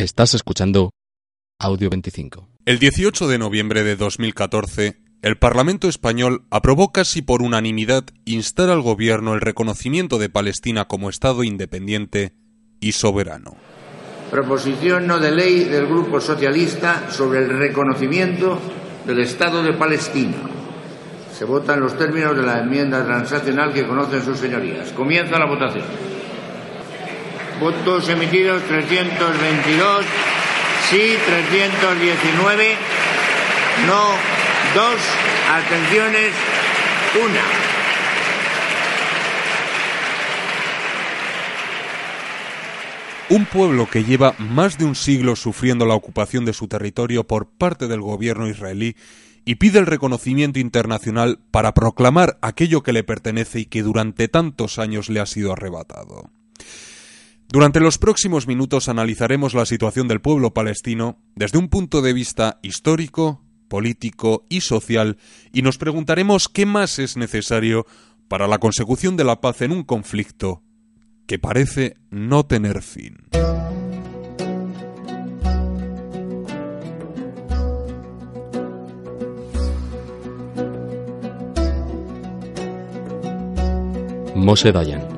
Estás escuchando Audio 25. El 18 de noviembre de 2014, el Parlamento español aprobó casi por unanimidad instar al gobierno el reconocimiento de Palestina como Estado independiente y soberano. Proposición no de ley del Grupo Socialista sobre el reconocimiento del Estado de Palestina. Se votan los términos de la enmienda transaccional que conocen sus señorías. Comienza la votación. Votos emitidos 322, sí 319, no 2, abstenciones 1. Un pueblo que lleva más de un siglo sufriendo la ocupación de su territorio por parte del gobierno israelí y pide el reconocimiento internacional para proclamar aquello que le pertenece y que durante tantos años le ha sido arrebatado. Durante los próximos minutos analizaremos la situación del pueblo palestino desde un punto de vista histórico, político y social y nos preguntaremos qué más es necesario para la consecución de la paz en un conflicto que parece no tener fin. Moshe Dayan,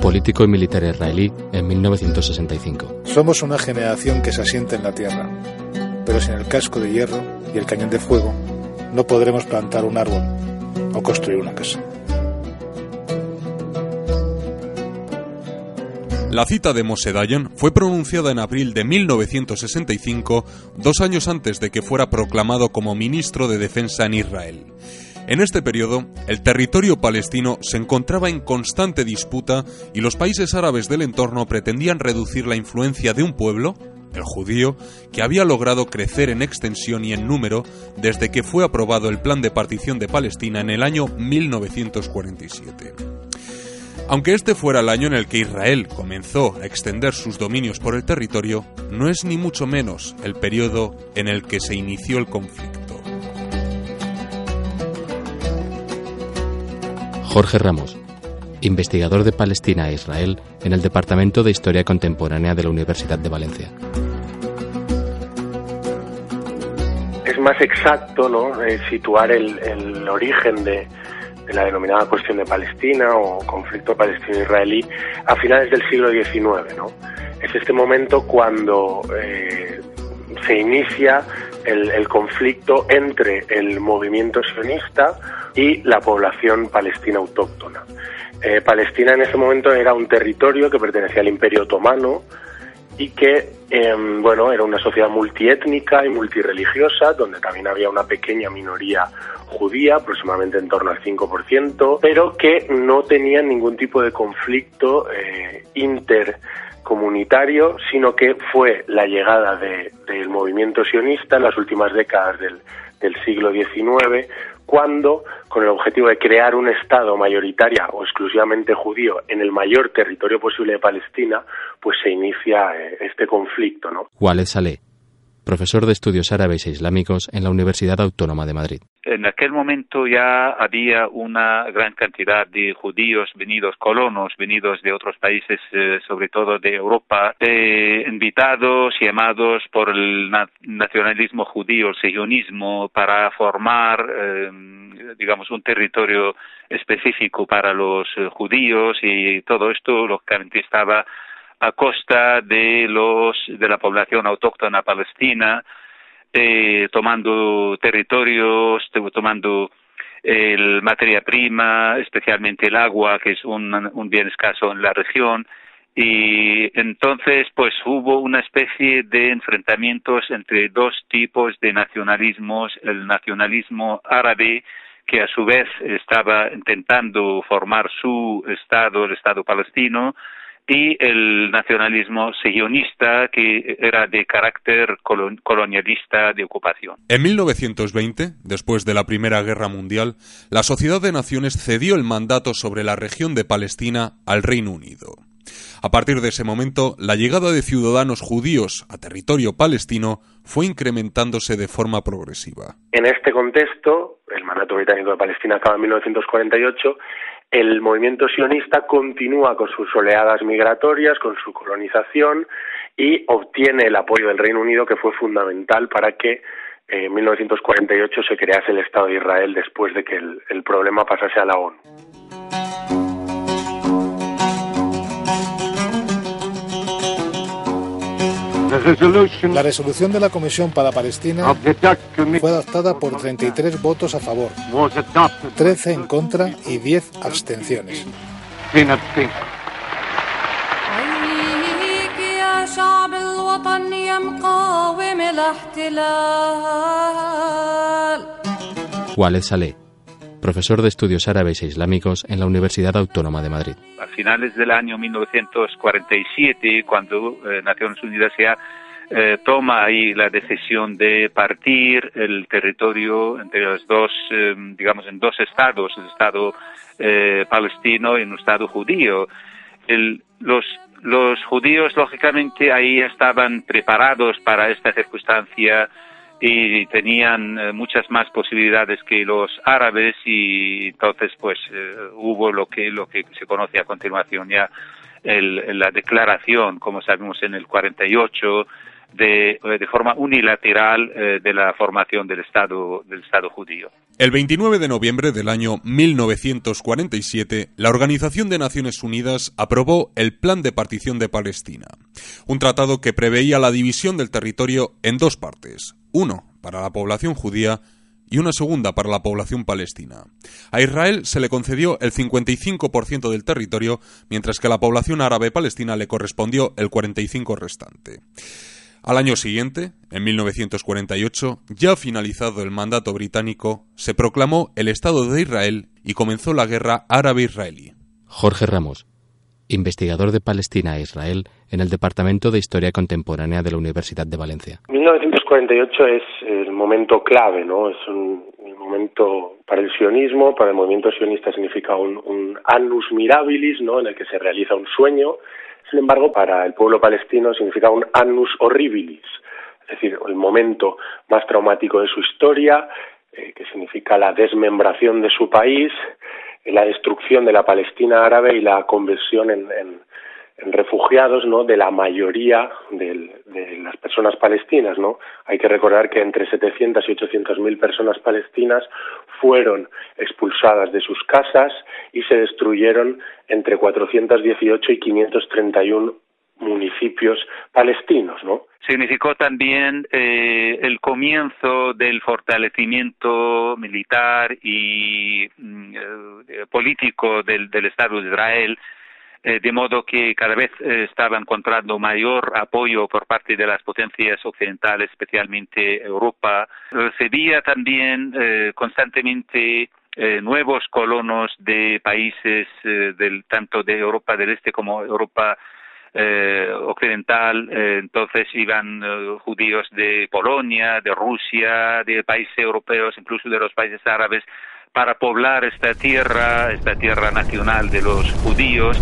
político y militar israelí en 1965. Somos una generación que se asienta en la tierra, pero sin el casco de hierro y el cañón de fuego no podremos plantar un árbol o construir una casa. La cita de Moshe Dayan fue pronunciada en abril de 1965, dos años antes de que fuera proclamado como ministro de Defensa en Israel. En este periodo, el territorio palestino se encontraba en constante disputa y los países árabes del entorno pretendían reducir la influencia de un pueblo, el judío, que había logrado crecer en extensión y en número desde que fue aprobado el Plan de Partición de Palestina en el año 1947. Aunque este fuera el año en el que Israel comenzó a extender sus dominios por el territorio, no es ni mucho menos el periodo en el que se inició el conflicto. Jorge Ramos, investigador de Palestina e Israel en el Departamento de Historia Contemporánea de la Universidad de Valencia. Es más exacto ¿no? Eh, situar el, origen de, la denominada cuestión de Palestina o conflicto palestino-israelí a finales del siglo XIX. ¿no? Es este momento cuando eh, se inicia el, conflicto entre el movimiento sionista y la población palestina autóctona. Eh, Palestina en ese momento era un territorio que pertenecía al Imperio Otomano y que, eh, bueno, era una sociedad multiétnica y multireligiosa, donde también había una pequeña minoría judía, aproximadamente en torno al 5%, pero que no tenía ningún tipo de conflicto eh, intercomunitario, sino que fue la llegada de, del movimiento sionista en las últimas décadas del, del siglo XIX, cuando, con el objetivo de crear un Estado mayoritaria o exclusivamente judío en el mayor territorio posible de Palestina, pues se inicia eh, este conflicto. ¿no? Walid Saleh, profesor de estudios árabes e islámicos en la Universidad Autónoma de Madrid. En aquel momento ya había una gran cantidad de judíos venidos, colonos venidos de otros países, eh, sobre todo de Europa, eh, invitados, llamados por el na nacionalismo judío, el sionismo, para formar, eh, digamos, un territorio específico para los judíos y todo esto lógicamente estaba a costa de los de la población autóctona palestina eh, tomando territorios tomando el materia prima especialmente el agua que es un, un bien escaso en la región. Y entonces pues hubo una especie de enfrentamientos entre dos tipos de nacionalismos el nacionalismo árabe que a su vez estaba intentando formar su estado el estado palestino y el nacionalismo sionista que era de carácter colonialista de ocupación. En 1920, después de la Primera Guerra Mundial, la Sociedad de Naciones cedió el mandato sobre la región de Palestina al Reino Unido. A partir de ese momento, la llegada de ciudadanos judíos a territorio palestino fue incrementándose de forma progresiva. En este contexto, el mandato británico de Palestina acaba en 1948 el movimiento sionista continúa con sus oleadas migratorias, con su colonización y obtiene el apoyo del Reino Unido que fue fundamental para que eh, en 1948 se crease el Estado de Israel después de que el, el problema pasase a la ONU. La resolución de la Comisión para Palestina fue adoptada por 33 votos a favor, 13 en contra y 10 abstenciones. Walid Saleh, profesor de estudios árabes e islámicos en la Universidad Autónoma de Madrid. A finales del año 1947, cuando eh, Naciones Unidas ya eh, toma ahí la decisión de partir el territorio entre los dos, eh, digamos, en dos estados, el Estado eh, palestino y un Estado judío. El, los, los judíos, lógicamente, ahí estaban preparados para esta circunstancia y tenían eh, muchas más posibilidades que los árabes y entonces pues eh, hubo lo que lo que se conoce a continuación ya el, la declaración como sabemos en el 48 de, de forma unilateral eh, de la formación del Estado, del Estado judío. El 29 de noviembre del año 1947, la Organización de Naciones Unidas aprobó el Plan de Partición de Palestina, un tratado que preveía la división del territorio en dos partes, uno para la población judía y una segunda para la población palestina. A Israel se le concedió el 55% del territorio, mientras que a la población árabe palestina le correspondió el 45% restante. Al año siguiente, en 1948, ya finalizado el mandato británico, se proclamó el Estado de Israel y comenzó la guerra árabe-israelí. Jorge Ramos, investigador de Palestina e Israel en el Departamento de Historia Contemporánea de la Universidad de Valencia. 1948 es el momento clave, ¿no? Es un, momento para el sionismo, para el movimiento sionista significa un, annus mirabilis, ¿no? En el que se realiza un sueño sin embargo, para el pueblo palestino significa un annus horribilis, es decir, el momento más traumático de su historia, eh, que significa la desmembración de su país, la destrucción de la Palestina árabe y la conversión en, en refugiados ¿no? de la mayoría de las personas palestinas. ¿no? Hay que recordar que entre 700 y 800 mil personas palestinas fueron expulsadas de sus casas y se destruyeron entre 418 y 531 municipios palestinos, ¿no? Significó también eh, el comienzo del fortalecimiento militar y mm, eh, político del, del Estado de Israel eh, de modo que cada vez eh, estaba encontrando mayor apoyo por parte de las potencias occidentales, especialmente Europa. Recibía también eh, constantemente nuevos colonos de países del, tanto de Europa del Este como Europa occidental, entonces iban judíos de Polonia, de Rusia, de países europeos, incluso de los países árabes, para poblar esta tierra, esta tierra nacional de los judíos.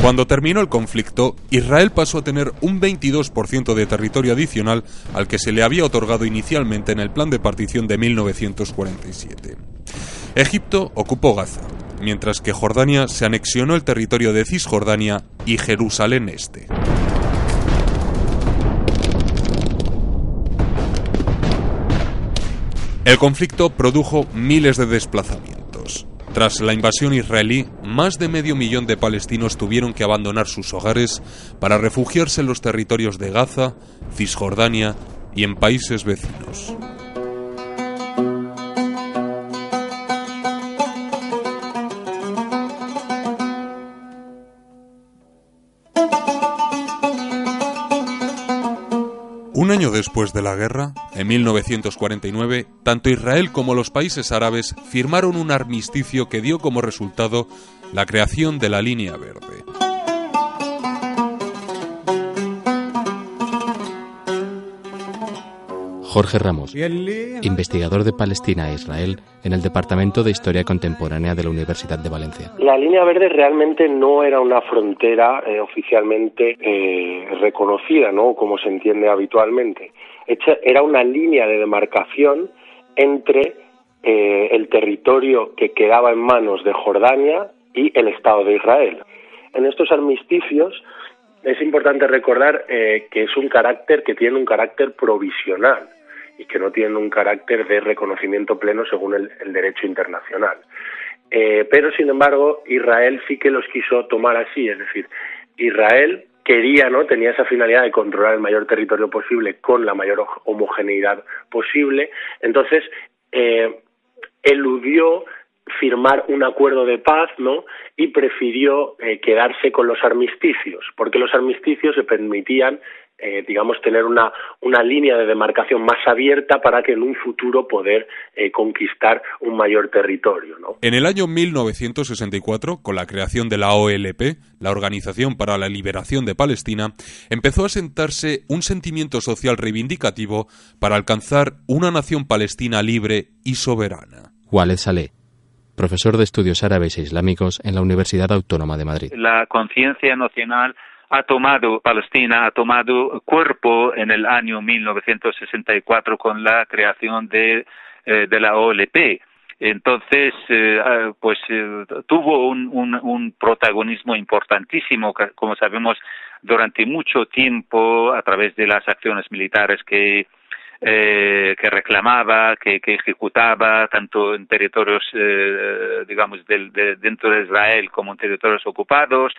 Cuando terminó el conflicto, Israel pasó a tener un 22% de territorio adicional al que se le había otorgado inicialmente en el plan de partición de 1947. Egipto ocupó Gaza, mientras que Jordania se anexionó el territorio de Cisjordania y Jerusalén Este. El conflicto produjo miles de desplazamientos. Tras la invasión israelí, más de medio millón de palestinos tuvieron que abandonar sus hogares para refugiarse en los territorios de Gaza, Cisjordania y en países vecinos. Después de la guerra, en 1949, tanto Israel como los países árabes firmaron un armisticio que dio como resultado la creación de la Línea Verde. Jorge Ramos, investigador de Palestina e Israel en el Departamento de Historia Contemporánea de la Universidad de Valencia. La línea verde realmente no era una frontera eh, oficialmente eh, reconocida, ¿no? Como se entiende habitualmente. era una línea de demarcación entre eh, el territorio que quedaba en manos de Jordania y el Estado de Israel. En estos armisticios es importante recordar eh, que es un carácter que tiene un carácter provisional y que no tiene un carácter de reconocimiento pleno según el, derecho internacional. Eh, pero, sin embargo, Israel sí que los quiso tomar así, es decir, Israel quería, ¿no? Tenía esa finalidad de controlar el mayor territorio posible con la mayor homogeneidad posible. Entonces, eh, eludió firmar un acuerdo de paz, ¿no? Y prefirió eh, quedarse con los armisticios, porque los armisticios se permitían eh, digamos, tener una, una línea de demarcación más abierta para que en un futuro poder eh, conquistar un mayor territorio. ¿no? En el año 1964, con la creación de la OLP, la Organización para la Liberación de Palestina, empezó a sentarse un sentimiento social reivindicativo para alcanzar una nación palestina libre y soberana. Walid Saleh, profesor de estudios árabes e islámicos en la Universidad Autónoma de Madrid. La conciencia nacional ha tomado, Palestina ha tomado cuerpo en el año 1964 con la creación de, eh, de la OLP. Entonces, eh, ah, pues eh, tuvo un, un, un, protagonismo importantísimo, como sabemos, durante mucho tiempo a través de las acciones militares que, eh, que reclamaba, que, que, ejecutaba, tanto en territorios, eh, digamos, del, de, dentro de Israel como en territorios ocupados,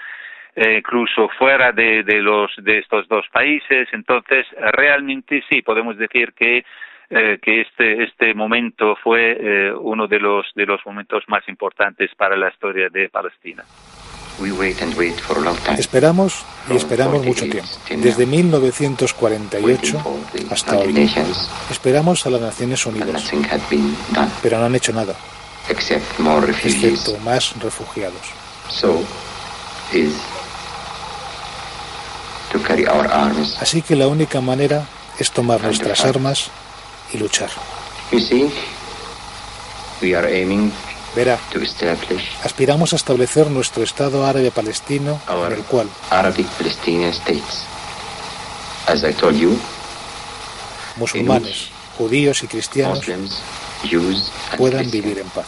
eh, incluso fuera de, de, los, de estos dos países. Entonces, realmente sí, podemos decir que eh, que este este momento fue eh, uno de los de los momentos más importantes para la historia de Palestina. Esperamos y esperamos mucho tiempo. Desde 1948 hasta hoy. Esperamos a las Naciones Unidas. Pero no han hecho nada. Excepto más refugiados. Así que la única manera es tomar nuestras armas y luchar. Verá, aspiramos a establecer nuestro Estado árabe palestino en el cual musulmanes, judíos y cristianos puedan vivir en paz,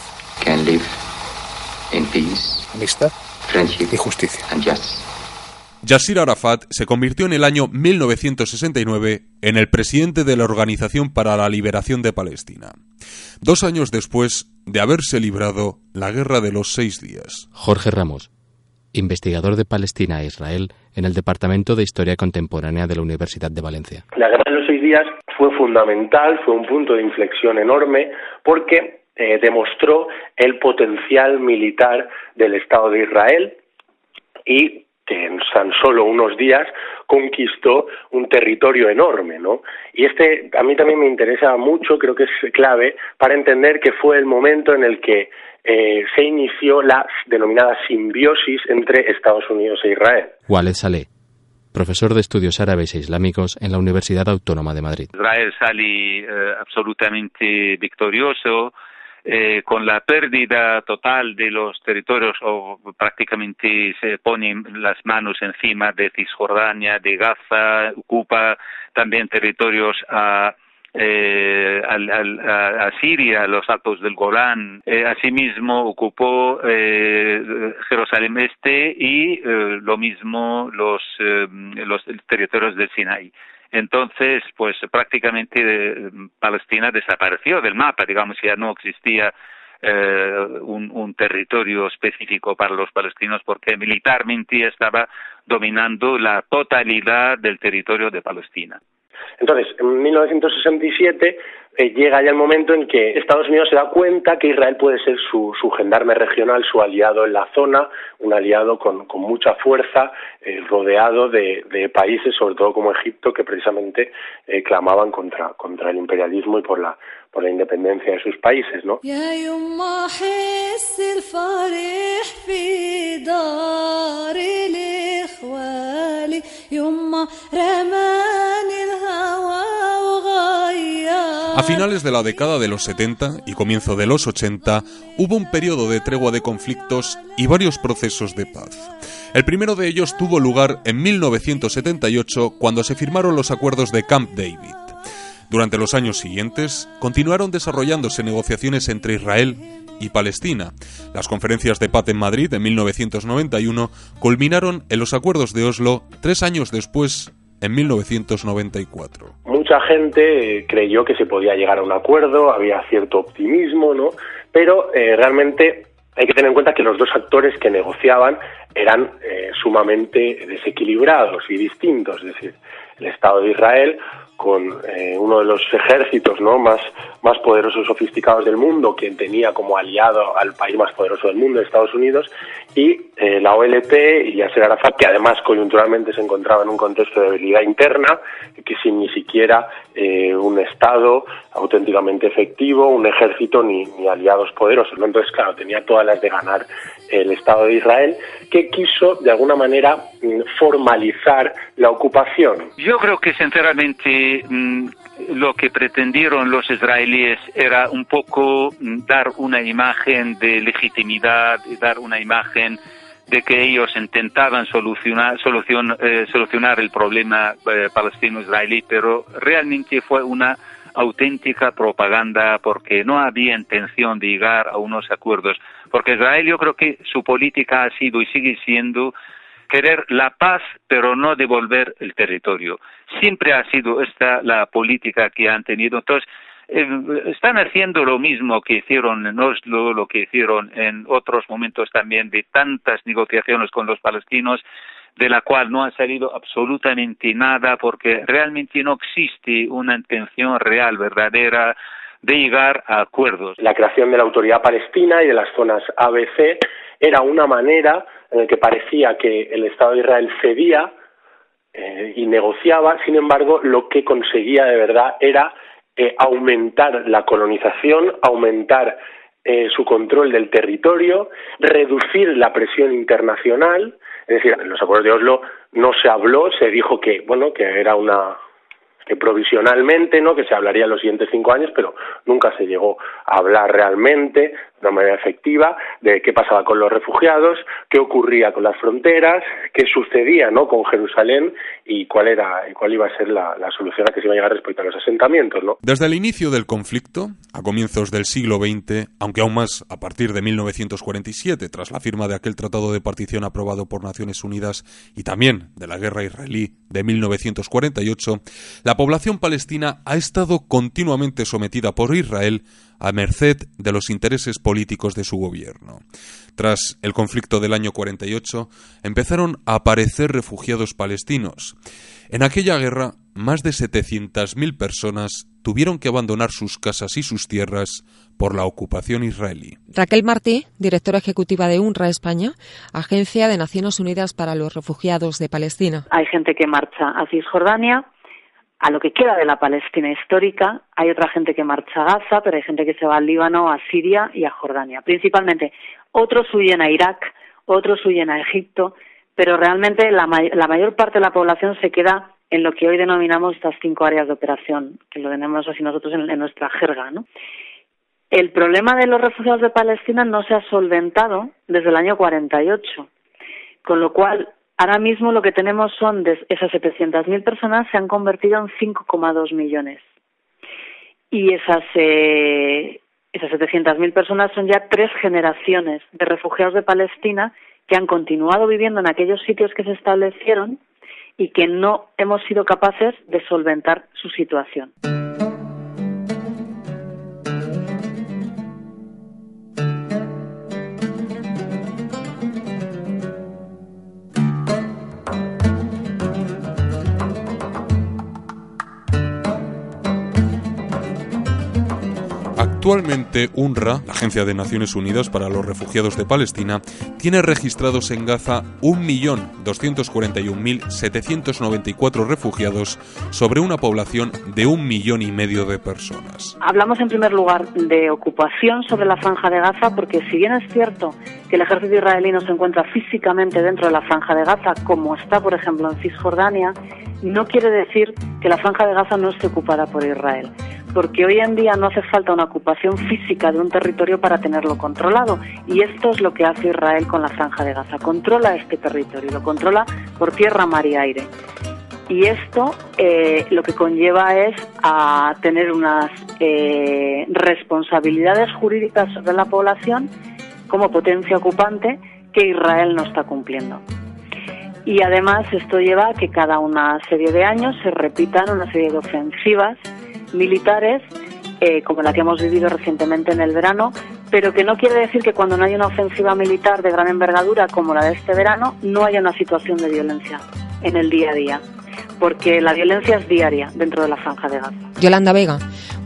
amistad y justicia. Yasir Arafat se convirtió en el año 1969 en el presidente de la Organización para la Liberación de Palestina, dos años después de haberse librado la Guerra de los Seis Días. Jorge Ramos, investigador de Palestina e Israel en el Departamento de Historia Contemporánea de la Universidad de Valencia. La Guerra de los Seis Días fue fundamental, fue un punto de inflexión enorme porque eh, demostró el potencial militar del Estado de Israel y que en tan solo unos días conquistó un territorio enorme, ¿no? Y este a mí también me interesa mucho, creo que es clave para entender que fue el momento en el que eh, se inició la denominada simbiosis entre Estados Unidos e Israel. Waled Saleh, profesor de estudios árabes e islámicos en la Universidad Autónoma de Madrid. Israel sale eh, absolutamente victorioso eh, con la pérdida total de los territorios o prácticamente se ponen las manos encima de Cisjordania, de Gaza, ocupa también territorios a eh, a, Siria, los altos del Golán. Eh, asimismo, ocupó eh, Jerusalén Este y eh, lo mismo los, los territorios del Sinai. Entonces, pues prácticamente eh, Palestina desapareció del mapa, digamos, ya no existía eh, un, un, territorio específico para los palestinos porque militarmente estaba dominando la totalidad del territorio de Palestina. Entonces, en 1967 eh, llega ya el momento en que Estados Unidos se da cuenta que Israel puede ser su, su gendarme regional, su aliado en la zona, un aliado con, con mucha fuerza, eh, rodeado de, países, sobre todo como Egipto, que precisamente eh, clamaban contra, contra el imperialismo y por la, por la independencia de sus países, ¿no? A finales de la década de los 70 y comienzo de los 80 hubo un periodo de tregua de conflictos y varios procesos de paz. El primero de ellos tuvo lugar en 1978 cuando se firmaron los acuerdos de Camp David. Durante los años siguientes, continuaron desarrollándose negociaciones entre Israel y Palestina. Las conferencias de paz en Madrid en 1991 culminaron en los acuerdos de Oslo tres años después, en 1994. Mucha gente creyó que se podía llegar a un acuerdo, había cierto optimismo, ¿no? Pero eh, realmente hay que tener en cuenta que los dos actores que negociaban eran eh, sumamente desequilibrados y distintos, es decir, el Estado de Israel con eh, uno de los ejércitos ¿no? más, más poderosos y sofisticados del mundo, quien tenía como aliado al país más poderoso del mundo, Estados Unidos, y eh, la OLP y Yasser Arafat, que además coyunturalmente se encontraba en un contexto de debilidad interna, que sin ni siquiera eh, un Estado auténticamente efectivo, un ejército ni, ni aliados poderosos. ¿no? Entonces, claro, tenía todas las de ganar el Estado de Israel, que quiso de alguna manera mm, formalizar la ocupación. Yo creo que sinceramente mm, lo que pretendieron los israelíes era un poco mm, dar una imagen de legitimidad, dar una imagen de que ellos intentaban solucionar, solucion, eh, solucionar el problema eh, palestino-israelí, pero realmente fue una auténtica propaganda porque no había intención de llegar a unos acuerdos. Porque Israel yo creo que su política ha sido y sigue siendo querer la paz, pero no devolver el territorio. Siempre ha sido esta la política que han tenido. Entonces, eh, están haciendo lo mismo que hicieron en Oslo, lo que hicieron en otros momentos también de tantas negociaciones con los palestinos, de la cual no ha salido absolutamente nada porque realmente no existe una intención real, verdadera, de llegar a acuerdos. La creación de la autoridad palestina y de las zonas ABC era una manera en la que parecía que el Estado de Israel cedía eh, y negociaba, sin embargo, lo que conseguía de verdad era eh, aumentar la colonización, aumentar eh, su control del territorio, reducir la presión internacional, es decir, en los acuerdos de Oslo no se habló, se dijo que, bueno, que era una, que provisionalmente, ¿no? que se hablaría en los siguientes cinco años, pero nunca se llegó a hablar realmente de una manera efectiva de qué pasaba con los refugiados, qué ocurría con las fronteras, qué sucedía ¿no? con Jerusalén y cuál era cuál iba a ser la, la solución a que se iba a llegar respecto a los asentamientos. ¿no? Desde el inicio del conflicto, a comienzos del siglo XX, aunque aún más a partir de 1947, tras la firma de aquel tratado de partición aprobado por Naciones Unidas y también de la guerra israelí de 1948, la la población palestina ha estado continuamente sometida por Israel a merced de los intereses políticos de su gobierno. Tras el conflicto del año 48, empezaron a aparecer refugiados palestinos. En aquella guerra, más de 700.000 personas tuvieron que abandonar sus casas y sus tierras por la ocupación israelí. Raquel Martí, directora ejecutiva de UNRWA España, Agencia de Naciones Unidas para los Refugiados de Palestina. Hay gente que marcha a Cisjordania, a lo que queda de la Palestina histórica. Hay otra gente que marcha a Gaza, pero hay gente que se va al Líbano, a Siria y a Jordania. Principalmente, otros huyen a Irak, otros huyen a Egipto, pero realmente la, mayor parte de la población se queda en lo que hoy denominamos estas cinco áreas de operación, que lo tenemos así nosotros en, en nuestra jerga, ¿no? El problema de los refugiados de Palestina no se ha solventado desde el año 48, con lo cual Ahora mismo lo que tenemos son de esas 700.000 personas se han convertido en 5,2 millones. Y esas, eh, esas 700.000 personas son ya tres generaciones de refugiados de Palestina que han continuado viviendo en aquellos sitios que se establecieron y que no hemos sido capaces de solventar su situación. Actualmente, UNRWA, la Agencia de Naciones Unidas para los Refugiados de Palestina, tiene registrados en Gaza 1.241.794 refugiados sobre una población de un millón y medio de personas. Hablamos en primer lugar de ocupación sobre la franja de Gaza porque si bien es cierto que el ejército israelí no se encuentra físicamente dentro de la franja de Gaza como está por ejemplo en Cisjordania, no quiere decir que la franja de Gaza no esté ocupada por Israel porque hoy en día no hace falta una ocupación física de un territorio para tenerlo controlado. Y esto es lo que hace Israel con la franja de Gaza. Controla este territorio, lo controla por tierra, mar y aire. Y esto eh, lo que conlleva es a tener unas eh, responsabilidades jurídicas sobre la población como potencia ocupante que Israel no está cumpliendo. Y además esto lleva a que cada una serie de años se repitan una serie de ofensivas militares eh, como la que hemos vivido recientemente en el verano, pero que no quiere decir que cuando no hay una ofensiva militar de gran envergadura como la de este verano, no haya una situación de violencia en el día a día, porque la violencia es diaria dentro de la franja de Gaza. Yolanda Vega,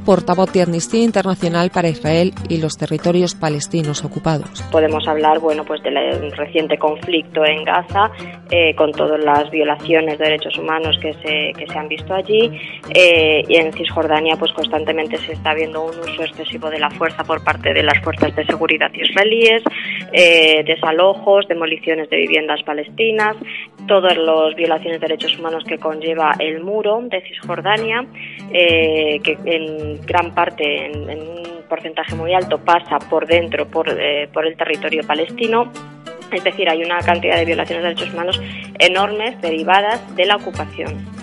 portavoz de Amnistía Internacional para Israel y los territorios palestinos ocupados. Podemos hablar, bueno, pues del reciente conflicto en Gaza, eh, con todas las violaciones de derechos humanos que se, que se han visto allí, eh, y en Cisjordania, pues constantemente se está viendo un uso excesivo de la fuerza por parte de las fuerzas de seguridad israelíes, eh, desalojos, demoliciones de viviendas palestinas, todas las violaciones de derechos humanos que conlleva el muro de Cisjordania, que en gran parte, en, un porcentaje muy alto, pasa por dentro, por, eh, por el territorio palestino. Es decir, hay una cantidad de violaciones de derechos humanos enormes derivadas de la ocupación.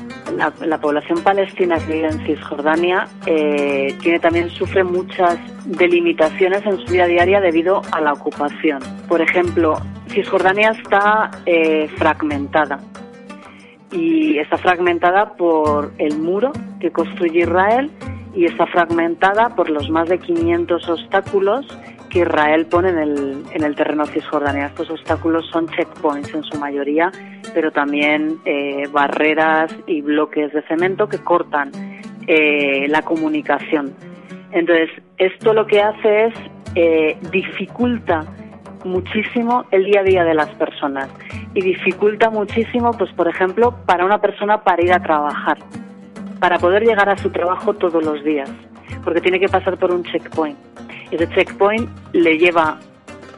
La, población palestina que vive en Cisjordania eh, tiene también sufre muchas delimitaciones en su vida diaria debido a la ocupación. Por ejemplo, Cisjordania está eh, fragmentada y está fragmentada por el muro que construye Israel y está fragmentada por los más de 500 obstáculos que Israel pone en el, en el terreno cisjordania. Estos obstáculos son checkpoints en su mayoría, pero también eh, barreras y bloques de cemento que cortan eh, la comunicación. Entonces, esto lo que hace es eh, dificulta muchísimo el día a día de las personas y dificulta muchísimo, pues por ejemplo, para una persona para ir a trabajar para poder llegar a su trabajo todos los días, porque tiene que pasar por un checkpoint. Ese checkpoint le lleva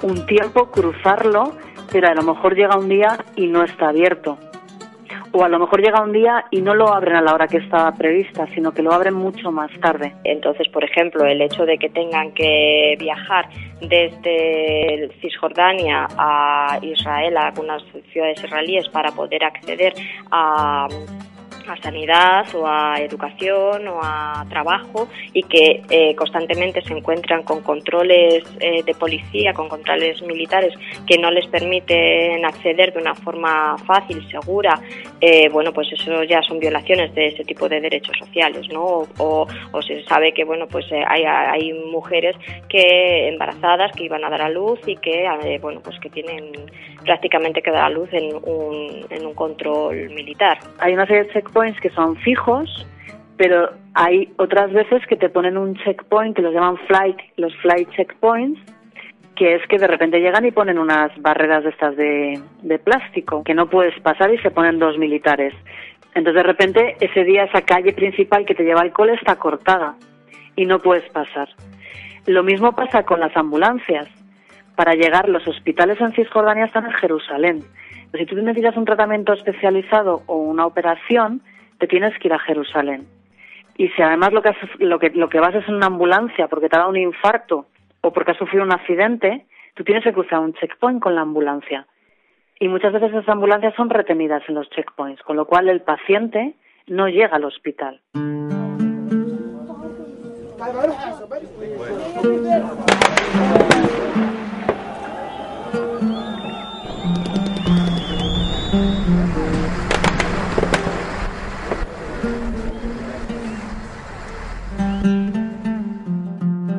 un tiempo cruzarlo, pero a lo mejor llega un día y no está abierto. O a lo mejor llega un día y no lo abren a la hora que estaba prevista, sino que lo abren mucho más tarde. Entonces, por ejemplo, el hecho de que tengan que viajar desde Cisjordania a Israel, a algunas ciudades israelíes, para poder acceder a a sanidad o a educación o a trabajo y que eh, constantemente se encuentran con controles eh, de policía, con controles militares que no les permiten acceder de una forma fácil, segura, eh, bueno, pues eso ya son violaciones de ese tipo de derechos sociales, ¿no? O, se sabe que, bueno, pues hay, hay mujeres que embarazadas que iban a dar a luz y que, bueno, pues que tienen prácticamente que dar a luz en un, en un control militar. Hay una serie de que son fijos, pero hay otras veces que te ponen un checkpoint que los llaman flight, los flight checkpoints, que es que de repente llegan y ponen unas barreras de estas de, de plástico que no puedes pasar y se ponen dos militares. Entonces de repente ese día esa calle principal que te lleva al cole está cortada y no puedes pasar. Lo mismo pasa con las ambulancias. Para llegar, los hospitales en Cisjordania están en Jerusalén. si tú necesitas un tratamiento especializado o una operación, te tienes que ir a Jerusalén. Y si además lo que, vas es en una ambulancia porque te ha dado un infarto o porque has sufrido un accidente, tú tienes que cruzar un checkpoint con la ambulancia. Y muchas veces esas ambulancias son retenidas en los checkpoints, con lo cual el paciente no llega al hospital.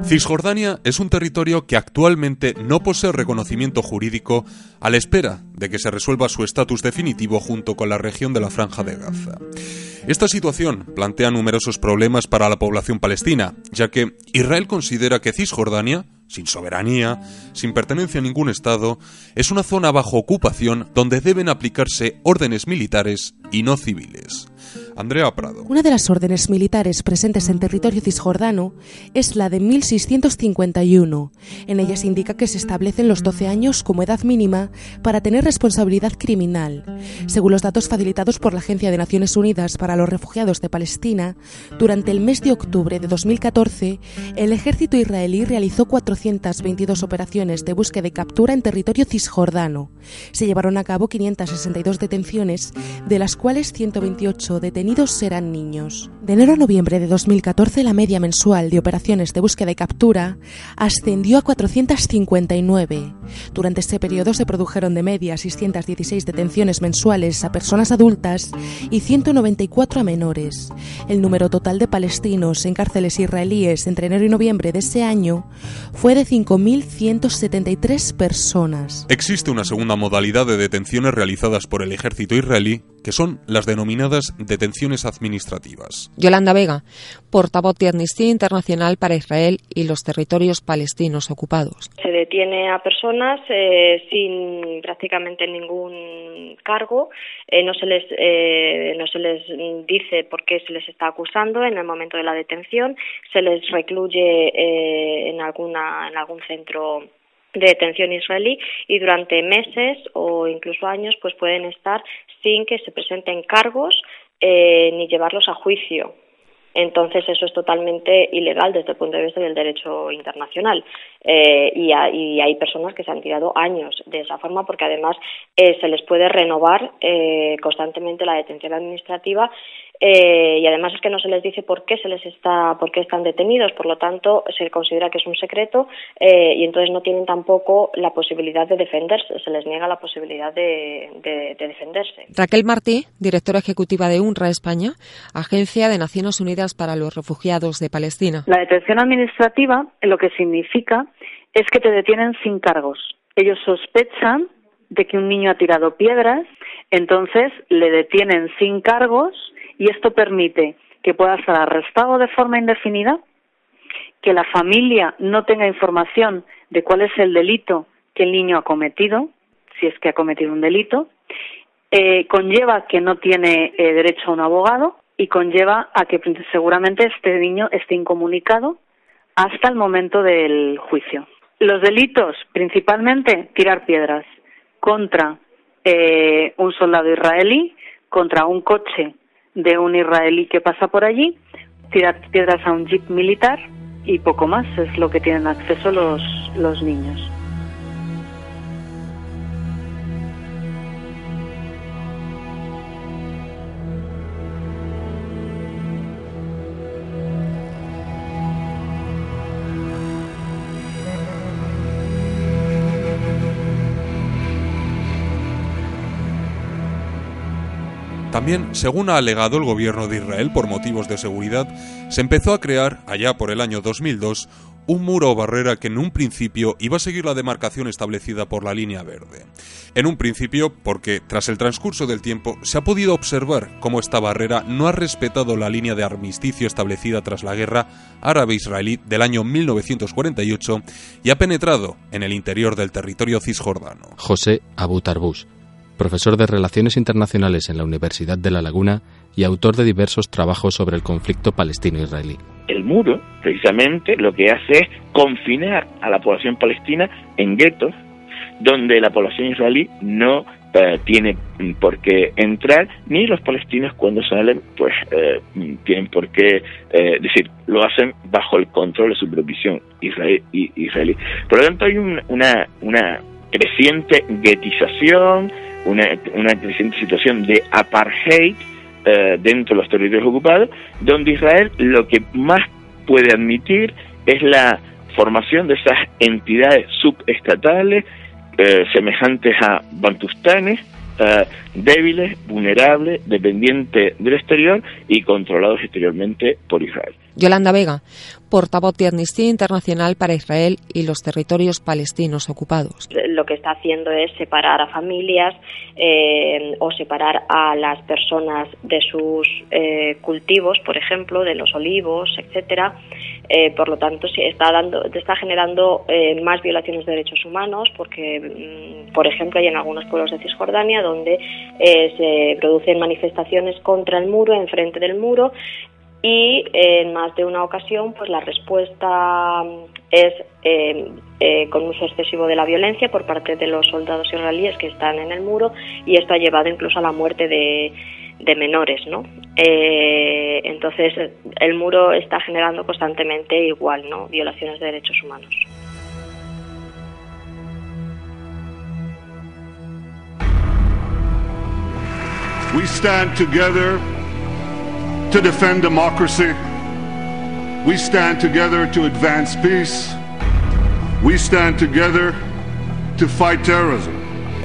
Cisjordania es un territorio que actualmente no posee reconocimiento jurídico a la espera de que se resuelva su estatus definitivo junto con la región de la Franja de Gaza. Esta situación plantea numerosos problemas para la población palestina, ya que Israel considera que Cisjordania, sin soberanía, sin pertenencia a ningún Estado, es una zona bajo ocupación donde deben aplicarse órdenes militares y no civiles. Andrea Prado. Una de las órdenes militares presentes en territorio cisjordano es la de 1651. En ella se indica que se establecen los 12 años como edad mínima para tener responsabilidad criminal. Según los datos facilitados por la Agencia de Naciones Unidas para los Refugiados de Palestina, durante el mes de octubre de 2014, el ejército israelí realizó 422 operaciones de búsqueda y captura en territorio cisjordano. Se llevaron a cabo 562 detenciones, de las cuales 128 detenidos eran niños. De enero a noviembre de 2014 la media mensual de operaciones de búsqueda y captura ascendió a 459. Durante este periodo se produjeron de media 616 detenciones mensuales a personas adultas y 194 a menores. El número total de palestinos en cárceles israelíes entre enero y noviembre de ese año fue de 5.173 personas. Existe una segunda modalidad de detenciones realizadas por el ejército israelí, que son las denominadas detenciones administrativas. Yolanda Vega, portavoz de Amnistía Internacional para Israel y los territorios palestinos ocupados. Se detiene a personas eh, sin prácticamente ningún cargo, eh, no, se les, eh, no se les dice por qué se les está acusando en el momento de la detención, se les recluye en, alguna, en algún centro de detención israelí y durante meses o incluso años pues pueden estar sin que se presenten cargos eh, ni llevarlos a juicio. Entonces eso es totalmente ilegal desde el punto de vista del derecho internacional eh, y, hay personas que se han tirado años de esa forma porque además eh, se les puede renovar constantemente la detención administrativa eh, y además es que no se les dice por qué se les está, por qué están detenidos, por lo tanto se considera que es un secreto eh, y entonces no tienen tampoco la posibilidad de defenderse, se les niega la posibilidad de, defenderse. Raquel Martí, directora ejecutiva de UNRWA España, Agencia de Naciones Unidas para los Refugiados de Palestina. La detención administrativa lo que significa es que te detienen sin cargos. Ellos sospechan de que un niño ha tirado piedras, entonces le detienen sin cargos y esto permite que pueda ser arrestado de forma indefinida, que la familia no tenga información de cuál es el delito que el niño ha cometido, si es que ha cometido un delito, eh, conlleva que no tiene eh, derecho a un abogado y conlleva a que seguramente este niño esté incomunicado hasta el momento del juicio. Los delitos, principalmente tirar piedras contra eh, un soldado israelí, contra un coche de un israelí que pasa por allí, tirar piedras a un jeep militar y poco más es lo que tienen acceso los, los niños. También, según ha alegado el gobierno de Israel por motivos de seguridad, se empezó a crear, allá por el año 2002, un muro o barrera que en un principio iba a seguir la demarcación establecida por la línea verde. En un principio porque, tras el transcurso del tiempo, se ha podido observar cómo esta barrera no ha respetado la línea de armisticio establecida tras la guerra árabe-israelí del año 1948 y ha penetrado en el interior del territorio cisjordano. José Abu profesor de Relaciones Internacionales en la Universidad de La Laguna y autor de diversos trabajos sobre el conflicto palestino-israelí. El muro, precisamente, lo que hace es confinar a la población palestina en guetos, donde la población israelí no eh, tiene por qué entrar, ni los palestinos cuando salen, pues eh, tienen por qué, eh, decir, lo hacen bajo el control de su supervisión israelí. Por lo tanto, hay una, una creciente guetización, una, una creciente situación de apartheid eh, dentro de los territorios ocupados, donde Israel lo que más puede admitir es la formación de esas entidades subestatales eh, semejantes a bantustanes, eh, débiles, vulnerables, dependientes del exterior y controlados exteriormente por Israel. Yolanda Vega, portavoz de Amnistía Internacional para Israel y los territorios palestinos ocupados. Lo que está haciendo es separar a familias eh, o separar a las personas de sus eh, cultivos, por ejemplo, de los olivos, etcétera. Eh, por lo tanto, sí, está dando, está generando más violaciones de derechos humanos, porque, mm, por ejemplo, hay en algunos pueblos de Cisjordania donde se producen manifestaciones contra el muro, enfrente del muro, y en más de una ocasión pues la respuesta es eh, eh, con uso excesivo de la violencia por parte de los soldados israelíes que están en el muro y esto ha llevado incluso a la muerte de, de menores, ¿no? Eh, entonces el muro está generando constantemente igual, ¿no? Violaciones de derechos humanos. We stand together to defend democracy. We stand together to advance peace. We stand together to fight terrorism.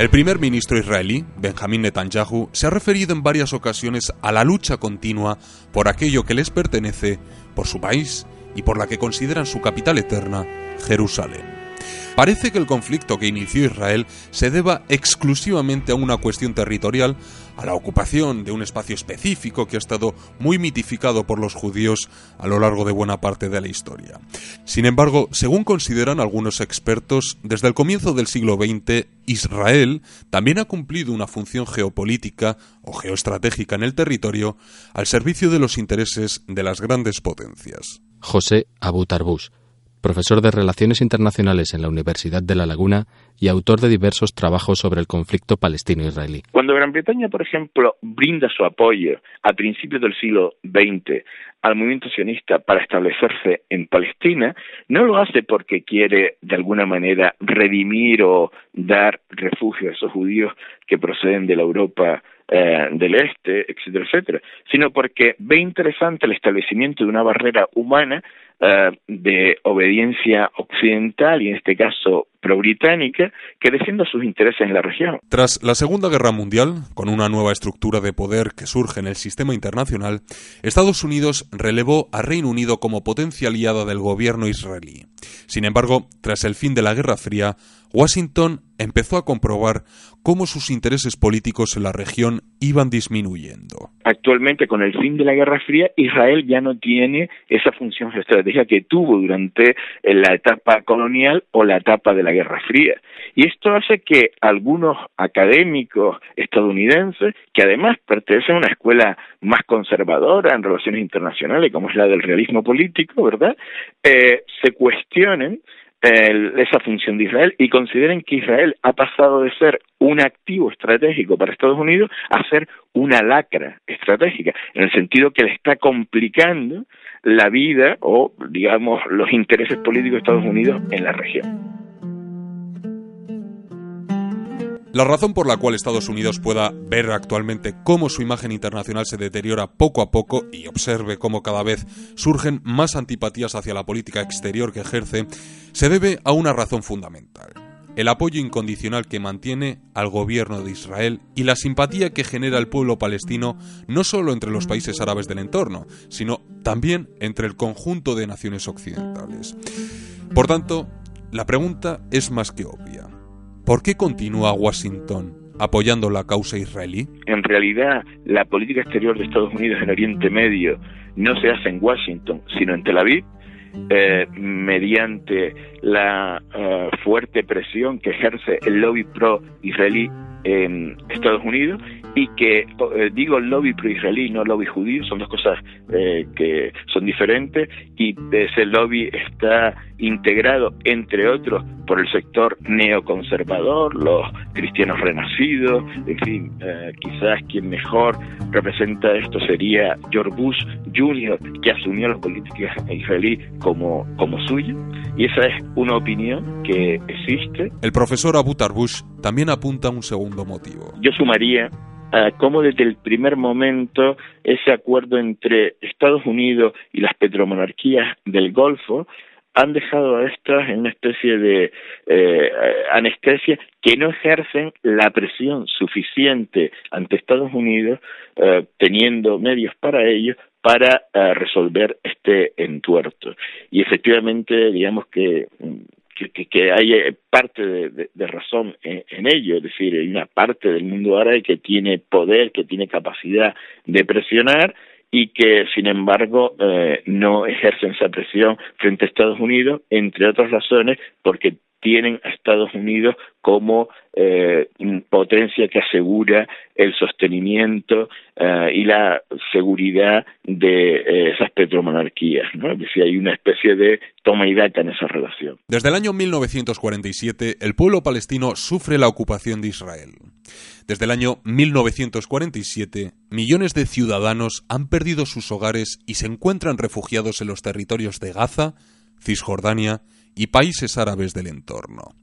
El primer ministro israelí, Benjamin Netanyahu, se ha referido en varias ocasiones a la lucha continua por aquello que les pertenece, por su país y por la que consideran su capital eterna, Jerusalén. Parece que el conflicto que inició Israel se deba exclusivamente a una cuestión territorial, a la ocupación de un espacio específico que ha estado muy mitificado por los judíos a lo largo de buena parte de la historia. Sin embargo, según consideran algunos expertos, desde el comienzo del siglo XX, Israel también ha cumplido una función geopolítica o geoestratégica en el territorio al servicio de los intereses de las grandes potencias. José Abu Tarbush profesor de Relaciones Internacionales en la Universidad de La Laguna y autor de diversos trabajos sobre el conflicto palestino-israelí. Cuando Gran Bretaña, por ejemplo, brinda su apoyo a principios del siglo XX al movimiento sionista para establecerse en Palestina, no lo hace porque quiere de alguna manera redimir o dar refugio a esos judíos que proceden de la Europa eh, del Este, etcétera, etcétera, sino porque ve interesante el establecimiento de una barrera humana eh, de obediencia occidental y en este caso pro-británica que defienda sus intereses en la región. Tras la Segunda Guerra Mundial, con una nueva estructura de poder que surge en el sistema internacional, Estados Unidos relevó a Reino Unido como potencia aliada del gobierno israelí. Sin embargo, tras el fin de la Guerra Fría, Washington empezó a comprobar cómo sus intereses políticos en la región iban disminuyendo. Actualmente, con el fin de la Guerra Fría, Israel ya no tiene esa función estratégica que tuvo durante la etapa colonial o la etapa de la Guerra Fría. Y esto hace que algunos académicos estadounidenses, que además pertenecen a una escuela más conservadora en relaciones internacionales, como es la del realismo político, ¿verdad?, eh, se cuestionen esa función de Israel y consideren que Israel ha pasado de ser un activo estratégico para Estados Unidos a ser una lacra estratégica, en el sentido que le está complicando la vida o, digamos, los intereses políticos de Estados Unidos en la región. La razón por la cual Estados Unidos pueda ver actualmente cómo su imagen internacional se deteriora poco a poco y observe cómo cada vez surgen más antipatías hacia la política exterior que ejerce, se debe a una razón fundamental. El apoyo incondicional que mantiene al gobierno de Israel y la simpatía que genera el pueblo palestino no solo entre los países árabes del entorno, sino también entre el conjunto de naciones occidentales. Por tanto, la pregunta es más que obvia. ¿Por qué continúa Washington apoyando la causa israelí? En realidad, la política exterior de Estados Unidos en Oriente Medio no se hace en Washington, sino en Tel Aviv, eh, mediante la eh, fuerte presión que ejerce el lobby pro-israelí en Estados Unidos y que eh, digo lobby pro-israelí, no lobby judío, son dos cosas eh, que son diferentes y ese lobby está integrado, entre otros, por el sector neoconservador, los cristianos renacidos, en fin, eh, quizás quien mejor representa esto sería George Bush Jr., que asumió la política israelí como, como suya, y esa es una opinión que existe. El profesor Abu Tarbush también apunta un segundo motivo. Yo sumaría cómo desde el primer momento ese acuerdo entre Estados Unidos y las petromonarquías del Golfo han dejado a estas en una especie de eh, anestesia que no ejercen la presión suficiente ante Estados Unidos, eh, teniendo medios para ello, para eh, resolver este entuerto. Y efectivamente, digamos que mm, que, hay parte de, razón en, ello, es decir, hay una parte del mundo árabe que tiene poder, que tiene capacidad de presionar y que, sin embargo, eh, no ejercen esa presión frente a Estados Unidos, entre otras razones, porque tienen a Estados Unidos como eh, potencia que asegura el sostenimiento eh, y la seguridad de eh, esas petromonarquías. ¿no? Es decir, hay una especie de toma y daca en esa relación. Desde el año 1947, el pueblo palestino sufre la ocupación de Israel. Desde el año 1947, millones de ciudadanos han perdido sus hogares y se encuentran refugiados en los territorios de Gaza, Cisjordania y países árabes del entorno.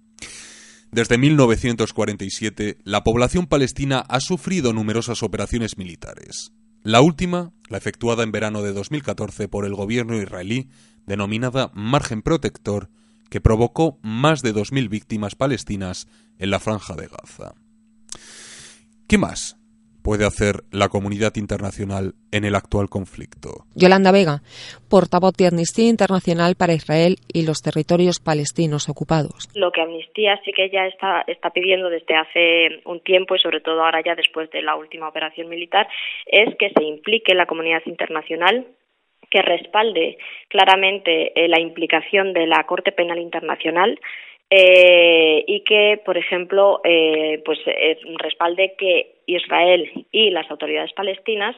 Desde 1947, la población palestina ha sufrido numerosas operaciones militares. La última, la efectuada en verano de 2014 por el gobierno israelí, denominada Margen Protector, que provocó más de 2.000 víctimas palestinas en la franja de Gaza. ¿Qué más puede hacer la comunidad internacional en el actual conflicto? Yolanda Vega, portavoz de Amnistía Internacional para Israel y los territorios palestinos ocupados. Lo que Amnistía sí que ya está, está pidiendo desde hace un tiempo y sobre todo ahora ya después de la última operación militar es que se implique la comunidad internacional que respalde claramente eh, la implicación de la Corte Penal Internacional eh, y que, por ejemplo, eh, pues respalde que Israel y las autoridades palestinas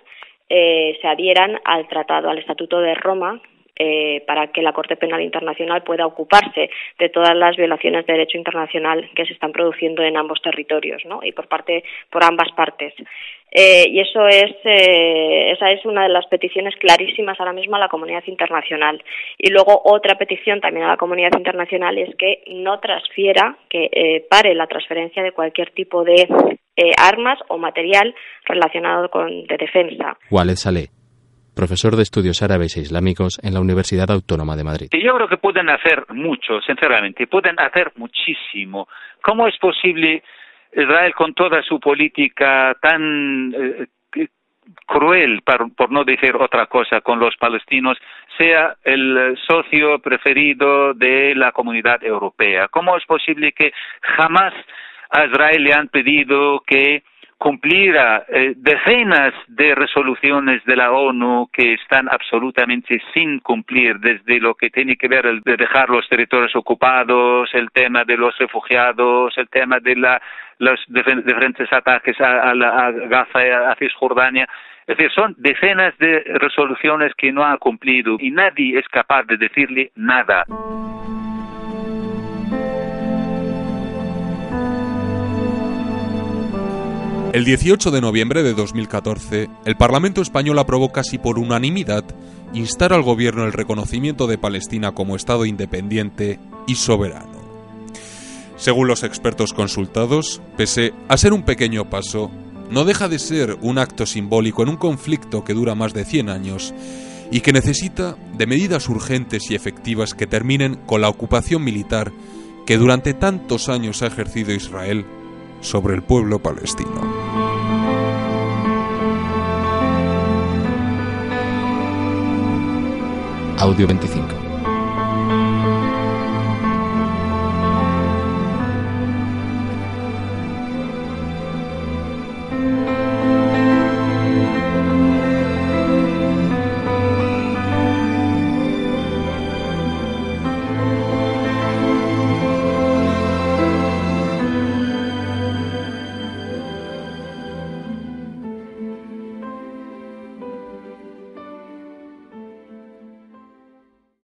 se adhieran al tratado, al Estatuto de Roma, eh, para que la Corte Penal Internacional pueda ocuparse de todas las violaciones de derecho internacional que se están produciendo en ambos territorios, ¿no? Y por parte, por ambas partes. Eh, y eso es, eh, esa es una de las peticiones clarísimas ahora mismo a la comunidad internacional. Y luego otra petición también a la comunidad internacional es que no transfiera, que pare la transferencia de cualquier tipo de armas o material relacionado con de defensa. Walid Saleh profesor de estudios árabes e islámicos en la Universidad Autónoma de Madrid. Yo creo que pueden hacer mucho, sinceramente, pueden hacer muchísimo. ¿Cómo es posible Israel con toda su política tan eh, cruel, por, no decir otra cosa, con los palestinos, sea el socio preferido de la comunidad europea? ¿Cómo es posible que jamás a Israel le han pedido que cumpliera eh, decenas de resoluciones de la ONU que están absolutamente sin cumplir, desde lo que tiene que ver el de dejar los territorios ocupados, el tema de los refugiados, el tema de la, los diferentes ataques a, a, Gaza y a Cisjordania. Es decir, son decenas de resoluciones que no ha cumplido y nadie es capaz de decirle nada. El 18 de noviembre de 2014, el Parlamento español aprobó casi por unanimidad instar al gobierno el reconocimiento de Palestina como Estado independiente y soberano. Según los expertos consultados, pese a ser un pequeño paso, no deja de ser un acto simbólico en un conflicto que dura más de 100 años y que necesita de medidas urgentes y efectivas que terminen con la ocupación militar que durante tantos años ha ejercido Israel sobre el pueblo palestino. Audio 25.